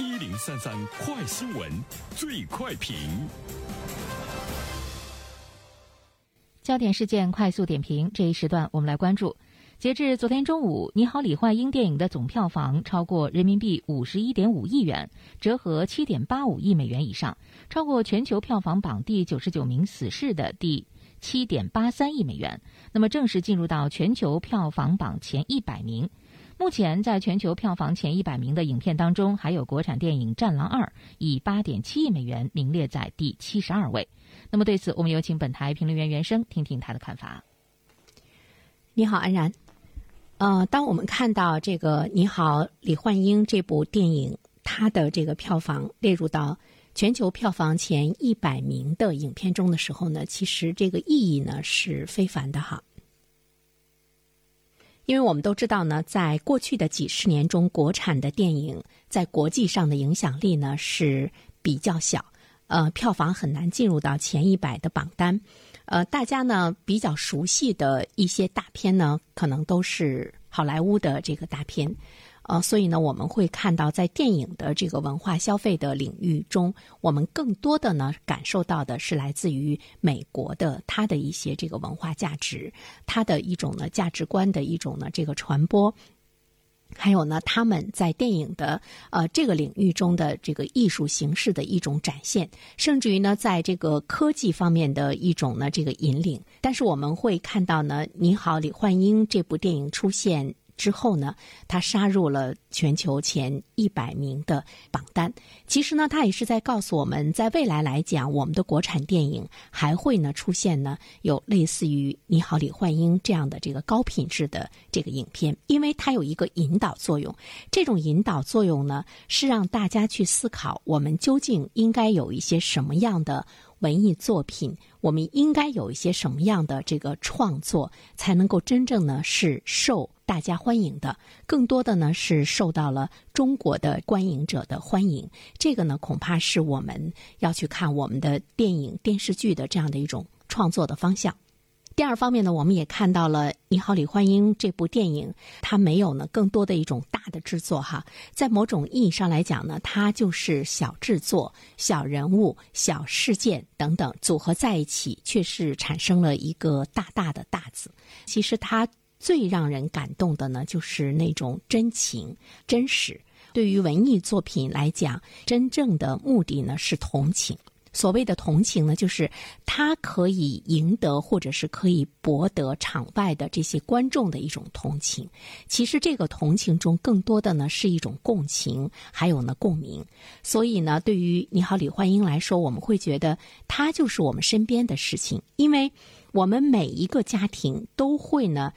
一零三三快新闻，最快评。焦点事件快速点评，这一时段我们来关注。截至昨天中午，《你好，李焕英》电影的总票房超过人民币五十一点五亿元，折合七点八五亿美元以上，超过全球票房榜第九十九名《死侍》的第七点八三亿美元，那么正式进入到全球票房榜前一百名。目前，在全球票房前一百名的影片当中，还有国产电影《战狼二》，以八点七亿美元名列在第七十二位。那么，对此，我们有请本台评论员袁生听听他的看法。你好，安然。呃，当我们看到这个《你好，李焕英》这部电影，它的这个票房列入到全球票房前一百名的影片中的时候呢，其实这个意义呢是非凡的哈。因为我们都知道呢，在过去的几十年中，国产的电影在国际上的影响力呢是比较小，呃，票房很难进入到前一百的榜单。呃，大家呢比较熟悉的一些大片呢，可能都是好莱坞的这个大片，呃，所以呢，我们会看到在电影的这个文化消费的领域中，我们更多的呢感受到的是来自于美国的它的一些这个文化价值，它的一种呢价值观的一种呢这个传播。还有呢，他们在电影的呃这个领域中的这个艺术形式的一种展现，甚至于呢，在这个科技方面的一种呢这个引领。但是我们会看到呢，《你好，李焕英》这部电影出现。之后呢，他杀入了全球前一百名的榜单。其实呢，他也是在告诉我们，在未来来讲，我们的国产电影还会呢出现呢有类似于《你好，李焕英》这样的这个高品质的这个影片，因为它有一个引导作用。这种引导作用呢，是让大家去思考，我们究竟应该有一些什么样的文艺作品，我们应该有一些什么样的这个创作，才能够真正呢是受。大家欢迎的，更多的呢是受到了中国的观影者的欢迎。这个呢，恐怕是我们要去看我们的电影、电视剧的这样的一种创作的方向。第二方面呢，我们也看到了《你好，李焕英》这部电影，它没有呢更多的一种大的制作哈。在某种意义上来讲呢，它就是小制作、小人物、小事件等等组合在一起，却是产生了一个大大的大字。其实它。最让人感动的呢，就是那种真情、真实。对于文艺作品来讲，真正的目的呢是同情。所谓的同情呢，就是它可以赢得，或者是可以博得场外的这些观众的一种同情。其实这个同情中，更多的呢是一种共情，还有呢共鸣。所以呢，对于你好，李焕英来说，我们会觉得它就是我们身边的事情，因为我们每一个家庭都会呢。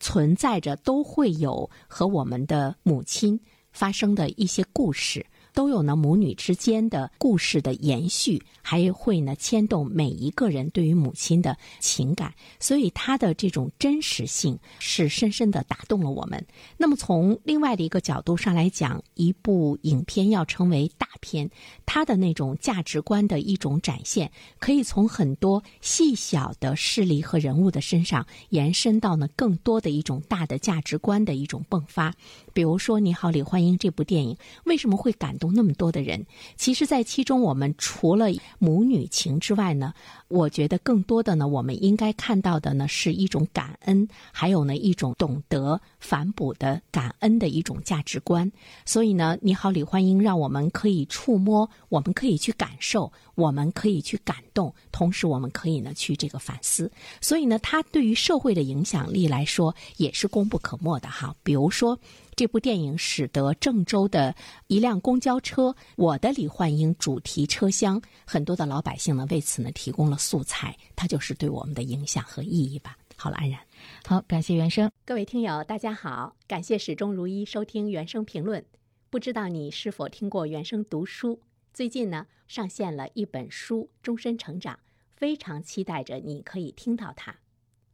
存在着都会有和我们的母亲发生的一些故事。都有呢，母女之间的故事的延续，还会呢牵动每一个人对于母亲的情感，所以它的这种真实性是深深的打动了我们。那么从另外的一个角度上来讲，一部影片要成为大片，它的那种价值观的一种展现，可以从很多细小的事例和人物的身上延伸到呢更多的一种大的价值观的一种迸发。比如说《你好，李焕英》这部电影为什么会感动那么多的人？其实，在其中，我们除了母女情之外呢，我觉得更多的呢，我们应该看到的呢，是一种感恩，还有呢，一种懂得反哺的感恩的一种价值观。所以呢，《你好，李焕英》让我们可以触摸，我们可以去感受，我们可以去感动，同时我们可以呢去这个反思。所以呢，它对于社会的影响力来说也是功不可没的哈。比如说。这部电影使得郑州的一辆公交车“我的李焕英”主题车厢，很多的老百姓呢为此呢提供了素材，它就是对我们的影响和意义吧。好了，安然，好，感谢原生，各位听友，大家好，感谢始终如一收听原声评论。不知道你是否听过原声读书？最近呢上线了一本书《终身成长》，非常期待着你可以听到它。